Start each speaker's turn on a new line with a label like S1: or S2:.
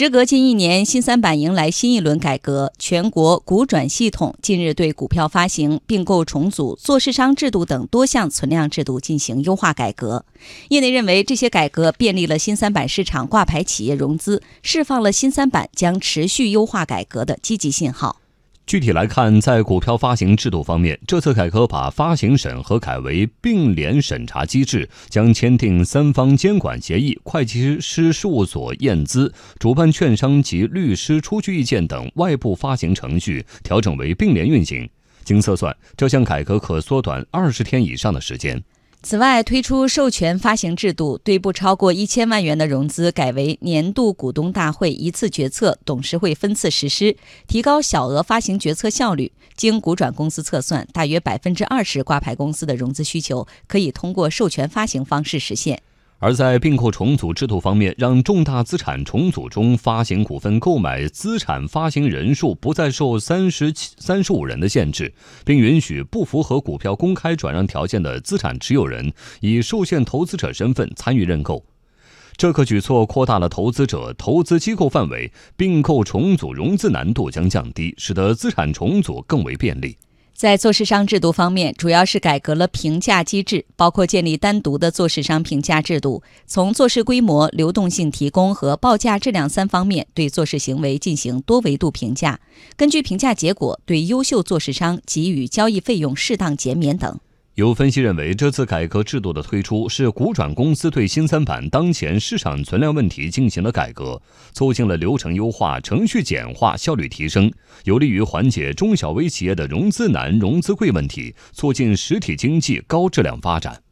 S1: 时隔近一年，新三板迎来新一轮改革，全国股转系统近日对股票发行、并购重组、做市商制度等多项存量制度进行优化改革。业内认为，这些改革便利了新三板市场挂牌企业融资，释放了新三板将持续优化改革的积极信号。
S2: 具体来看，在股票发行制度方面，这次改革把发行审核改为并联审查机制，将签订三方监管协议、会计师事务所验资、主办券商及律师出具意见等外部发行程序调整为并联运行。经测算，这项改革可缩短二十天以上的时间。
S1: 此外，推出授权发行制度，对不超过一千万元的融资改为年度股东大会一次决策，董事会分次实施，提高小额发行决策效率。经股转公司测算，大约百分之二十挂牌公司的融资需求可以通过授权发行方式实现。
S2: 而在并购重组制度方面，让重大资产重组中发行股份购买资产发行人数不再受三十七、三十五人的限制，并允许不符合股票公开转让条件的资产持有人以受限投资者身份参与认购。这个举措扩大了投资者、投资机构范围，并购重组融资难度将降低，使得资产重组更为便利。
S1: 在做市商制度方面，主要是改革了评价机制，包括建立单独的做市商评价制度，从做市规模、流动性提供和报价质量三方面对做市行为进行多维度评价，根据评价结果对优秀做市商给予交易费用适当减免等。
S2: 有分析认为，这次改革制度的推出是股转公司对新三板当前市场存量问题进行了改革，促进了流程优化、程序简化、效率提升，有利于缓解中小微企业的融资难、融资贵问题，促进实体经济高质量发展。